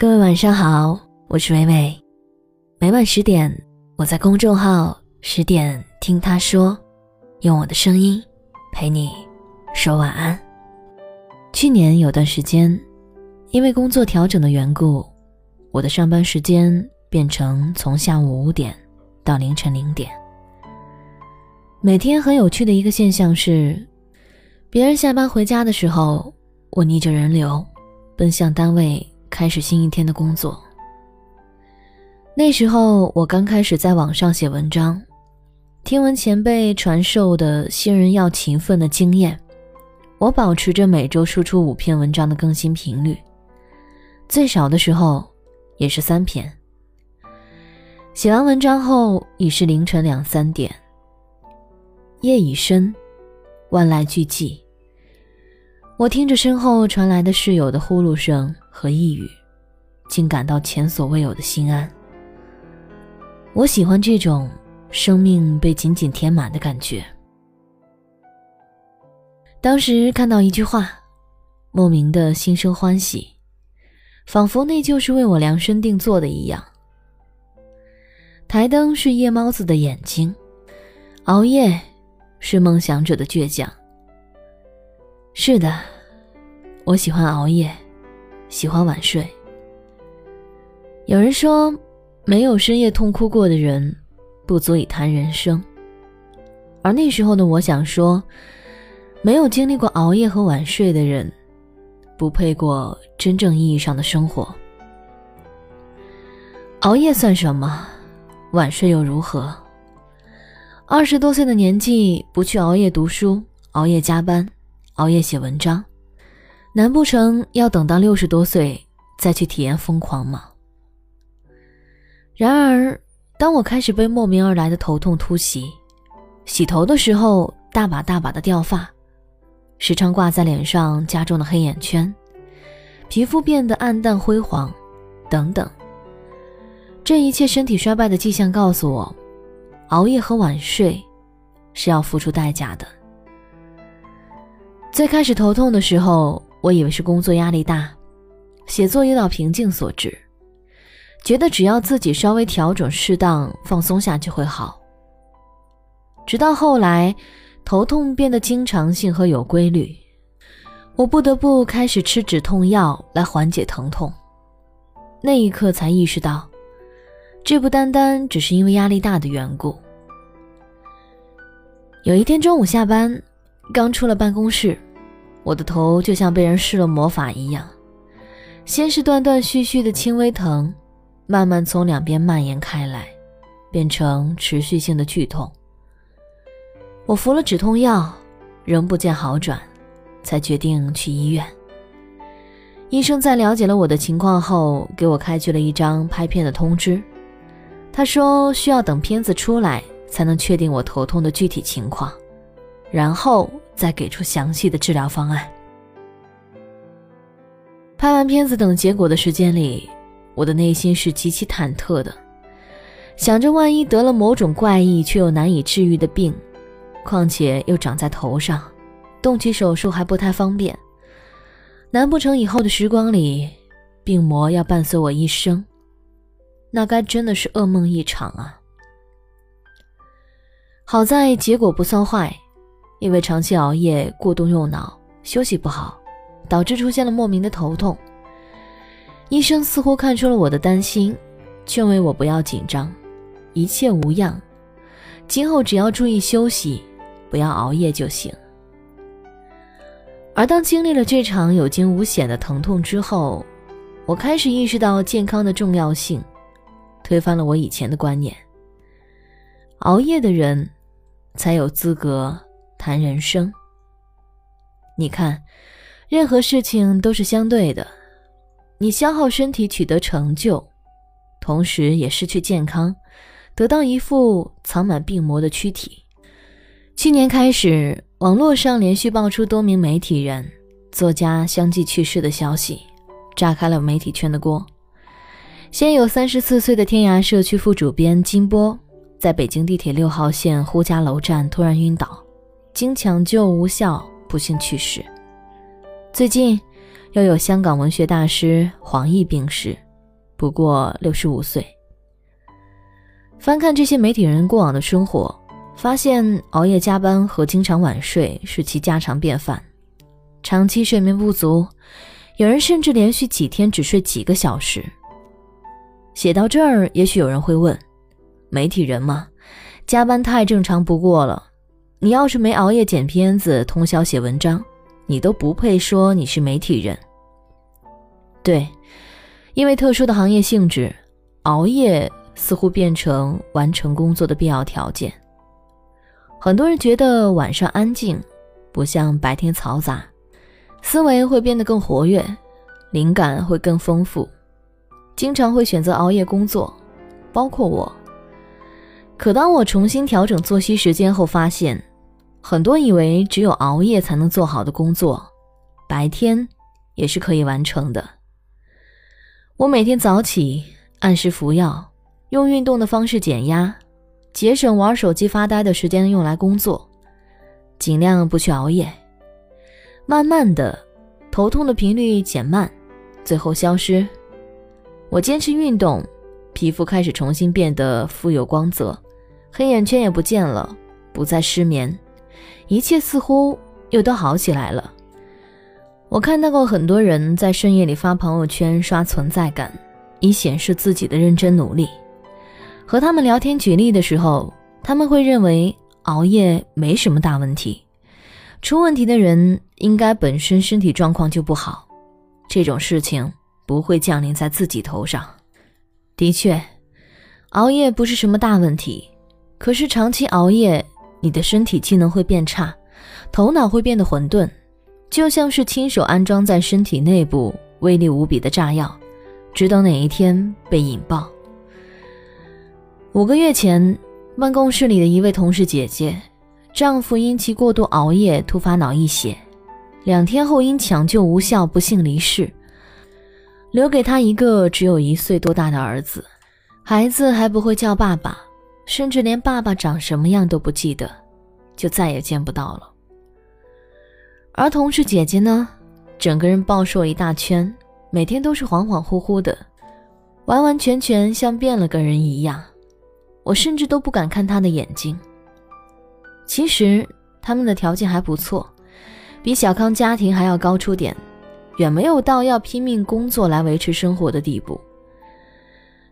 各位晚上好，我是伟伟。每晚十点，我在公众号“十点听他说”，用我的声音陪你说晚安。去年有段时间，因为工作调整的缘故，我的上班时间变成从下午五点到凌晨零点。每天很有趣的一个现象是，别人下班回家的时候，我逆着人流，奔向单位开始新一天的工作。那时候我刚开始在网上写文章，听闻前辈传授的新人要勤奋的经验，我保持着每周输出五篇文章的更新频率，最少的时候也是三篇。写完文章后已是凌晨两三点。夜已深，万籁俱寂。我听着身后传来的室友的呼噜声和呓语，竟感到前所未有的心安。我喜欢这种生命被紧紧填满的感觉。当时看到一句话，莫名的心生欢喜，仿佛那就是为我量身定做的一样。台灯是夜猫子的眼睛，熬夜。是梦想者的倔强。是的，我喜欢熬夜，喜欢晚睡。有人说，没有深夜痛哭过的人，不足以谈人生。而那时候的我想说，没有经历过熬夜和晚睡的人，不配过真正意义上的生活。熬夜算什么？晚睡又如何？二十多岁的年纪，不去熬夜读书、熬夜加班、熬夜写文章，难不成要等到六十多岁再去体验疯狂吗？然而，当我开始被莫名而来的头痛突袭，洗头的时候大把大把的掉发，时常挂在脸上加重的黑眼圈，皮肤变得暗淡灰黄，等等，这一切身体衰败的迹象告诉我。熬夜和晚睡是要付出代价的。最开始头痛的时候，我以为是工作压力大、写作遇到瓶颈所致，觉得只要自己稍微调整、适当放松下就会好。直到后来，头痛变得经常性和有规律，我不得不开始吃止痛药来缓解疼痛。那一刻才意识到。这不单单只是因为压力大的缘故。有一天中午下班，刚出了办公室，我的头就像被人施了魔法一样，先是断断续续的轻微疼，慢慢从两边蔓延开来，变成持续性的剧痛。我服了止痛药，仍不见好转，才决定去医院。医生在了解了我的情况后，给我开具了一张拍片的通知。他说：“需要等片子出来，才能确定我头痛的具体情况，然后再给出详细的治疗方案。”拍完片子等结果的时间里，我的内心是极其忐忑的，想着万一得了某种怪异却又难以治愈的病，况且又长在头上，动起手术还不太方便，难不成以后的时光里，病魔要伴随我一生？那该真的是噩梦一场啊！好在结果不算坏，因为长期熬夜、过度用脑、休息不好，导致出现了莫名的头痛。医生似乎看出了我的担心，劝慰我不要紧张，一切无恙，今后只要注意休息，不要熬夜就行。而当经历了这场有惊无险的疼痛之后，我开始意识到健康的重要性。推翻了我以前的观念。熬夜的人，才有资格谈人生。你看，任何事情都是相对的，你消耗身体取得成就，同时也失去健康，得到一副藏满病魔的躯体。去年开始，网络上连续爆出多名媒体人、作家相继去世的消息，炸开了媒体圈的锅。先有三十四岁的天涯社区副主编金波，在北京地铁六号线呼家楼站突然晕倒，经抢救无效，不幸去世。最近，又有香港文学大师黄易病逝，不过六十五岁。翻看这些媒体人过往的生活，发现熬夜加班和经常晚睡是其家常便饭，长期睡眠不足，有人甚至连续几天只睡几个小时。写到这儿，也许有人会问：媒体人嘛，加班太正常不过了。你要是没熬夜剪片子、通宵写文章，你都不配说你是媒体人。对，因为特殊的行业性质，熬夜似乎变成完成工作的必要条件。很多人觉得晚上安静，不像白天嘈杂，思维会变得更活跃，灵感会更丰富。经常会选择熬夜工作，包括我。可当我重新调整作息时间后，发现很多以为只有熬夜才能做好的工作，白天也是可以完成的。我每天早起，按时服药，用运动的方式减压，节省玩手机发呆的时间用来工作，尽量不去熬夜。慢慢的，头痛的频率减慢，最后消失。我坚持运动，皮肤开始重新变得富有光泽，黑眼圈也不见了，不再失眠，一切似乎又都好起来了。我看到过很多人在深夜里发朋友圈刷存在感，以显示自己的认真努力。和他们聊天举例的时候，他们会认为熬夜没什么大问题，出问题的人应该本身身体状况就不好，这种事情。不会降临在自己头上。的确，熬夜不是什么大问题。可是长期熬夜，你的身体机能会变差，头脑会变得混沌，就像是亲手安装在身体内部威力无比的炸药，只等哪一天被引爆。五个月前，办公室里的一位同事姐姐，丈夫因其过度熬夜突发脑溢血，两天后因抢救无效不幸离世。留给他一个只有一岁多大的儿子，孩子还不会叫爸爸，甚至连爸爸长什么样都不记得，就再也见不到了。而同事姐姐呢，整个人暴瘦一大圈，每天都是恍恍惚惚的，完完全全像变了个人一样。我甚至都不敢看她的眼睛。其实他们的条件还不错，比小康家庭还要高出点。远没有到要拼命工作来维持生活的地步。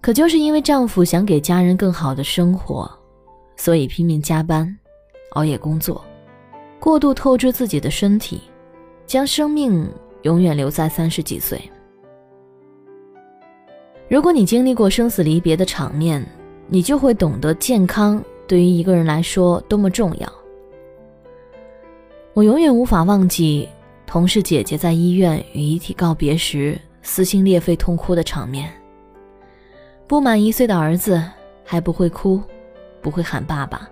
可就是因为丈夫想给家人更好的生活，所以拼命加班、熬夜工作，过度透支自己的身体，将生命永远留在三十几岁。如果你经历过生死离别的场面，你就会懂得健康对于一个人来说多么重要。我永远无法忘记。同事姐姐在医院与遗体告别时撕心裂肺痛哭的场面。不满一岁的儿子还不会哭，不会喊爸爸，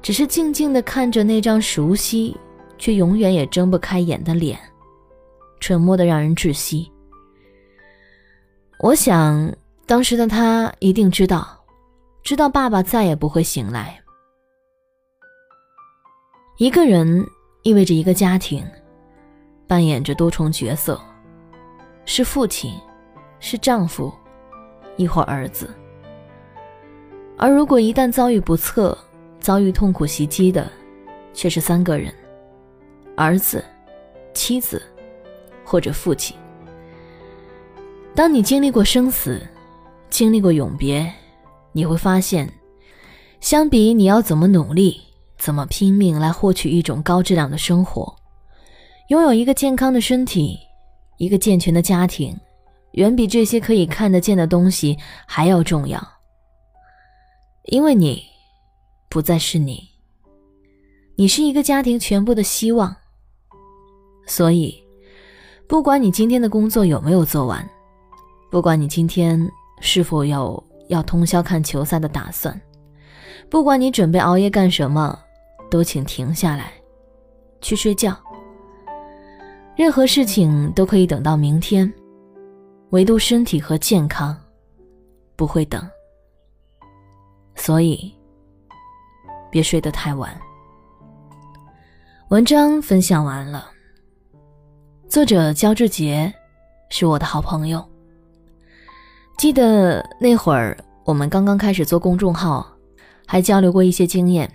只是静静地看着那张熟悉却永远也睁不开眼的脸，沉默的让人窒息。我想，当时的他一定知道，知道爸爸再也不会醒来。一个人意味着一个家庭。扮演着多重角色，是父亲，是丈夫，一会儿儿子。而如果一旦遭遇不测，遭遇痛苦袭击的，却是三个人：儿子、妻子，或者父亲。当你经历过生死，经历过永别，你会发现，相比你要怎么努力，怎么拼命来获取一种高质量的生活。拥有一个健康的身体，一个健全的家庭，远比这些可以看得见的东西还要重要。因为你，不再是你，你是一个家庭全部的希望。所以，不管你今天的工作有没有做完，不管你今天是否有要通宵看球赛的打算，不管你准备熬夜干什么，都请停下来，去睡觉。任何事情都可以等到明天，唯独身体和健康不会等。所以，别睡得太晚。文章分享完了，作者焦志杰是我的好朋友。记得那会儿我们刚刚开始做公众号，还交流过一些经验。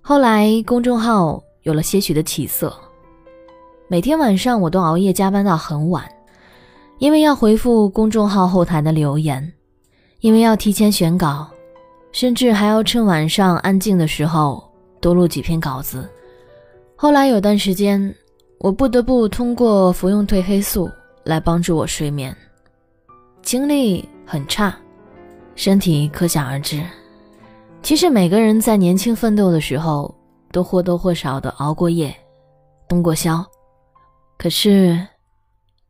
后来公众号有了些许的起色，每天晚上我都熬夜加班到很晚，因为要回复公众号后台的留言，因为要提前选稿，甚至还要趁晚上安静的时候多录几篇稿子。后来有段时间，我不得不通过服用褪黑素来帮助我睡眠，精力很差，身体可想而知。其实每个人在年轻奋斗的时候，都或多或少的熬过夜、通过宵。可是，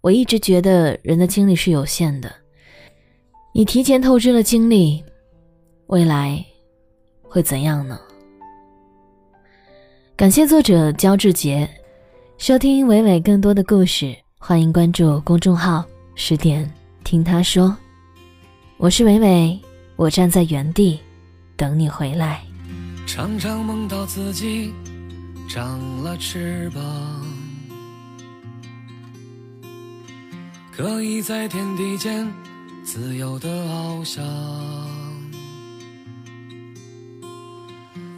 我一直觉得人的精力是有限的。你提前透支了精力，未来会怎样呢？感谢作者焦志杰，收听伟伟更多的故事，欢迎关注公众号“十点听他说”。我是伟伟，我站在原地。等你回来。常常梦到自己长了翅膀，可以在天地间自由的翱翔，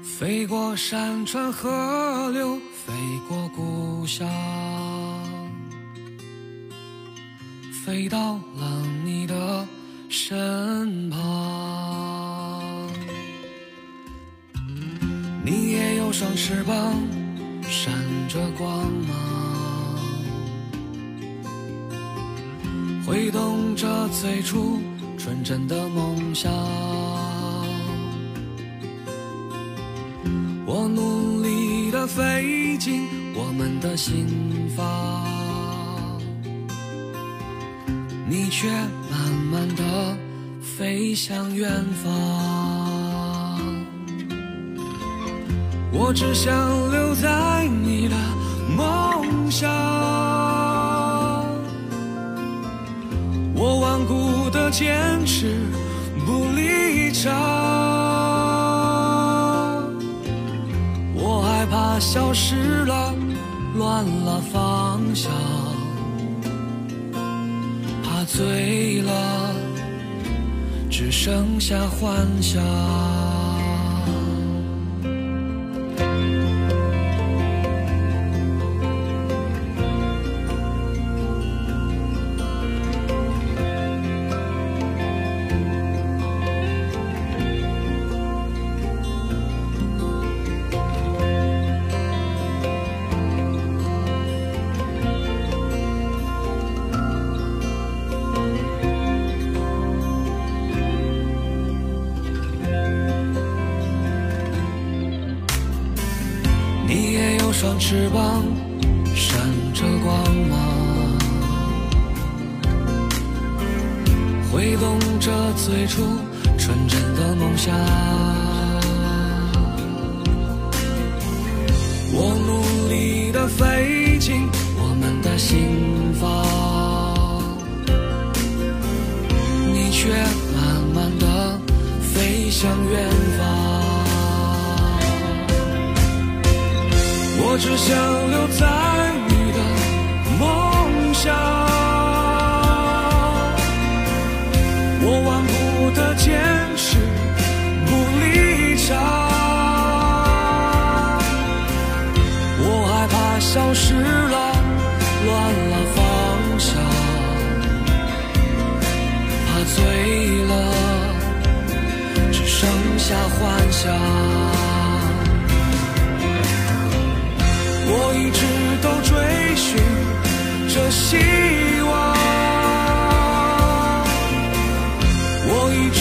飞过山川河流，飞过故乡，飞到了你的身旁。你也有双翅膀，闪着光芒，挥动着最初纯真的梦想。我努力的飞进我们的心房，你却慢慢的飞向远方。我只想留在你的梦乡，顽固的坚持不离场，我害怕消失了，乱了方向，怕醉了，只剩下幻想。翅膀闪着光芒，挥动着最初纯真的梦想。我努力的飞进我们的心房，你却慢慢的飞向远方。我只想留在你的梦乡，我顽固的坚持不离场，我害怕消失了，乱了方向，怕醉了，只剩下幻想。我一直都追寻着希望，我一直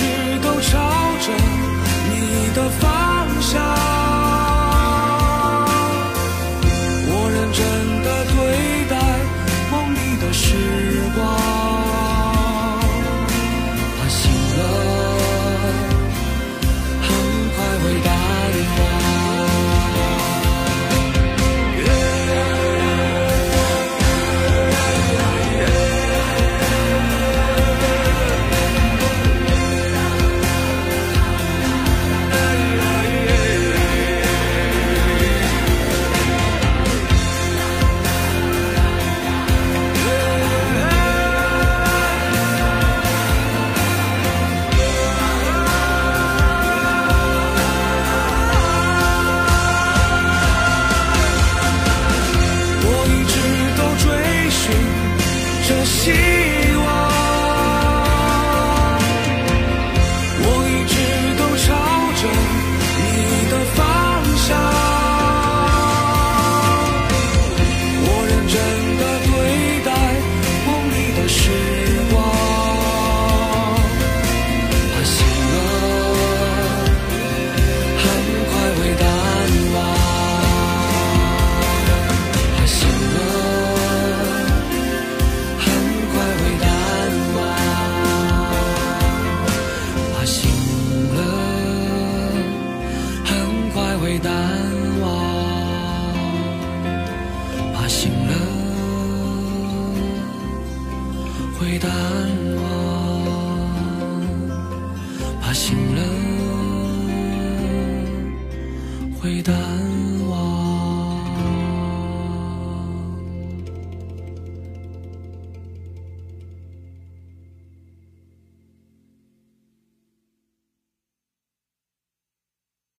会淡忘怕醒了会淡忘怕醒了会淡